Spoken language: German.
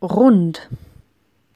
rund.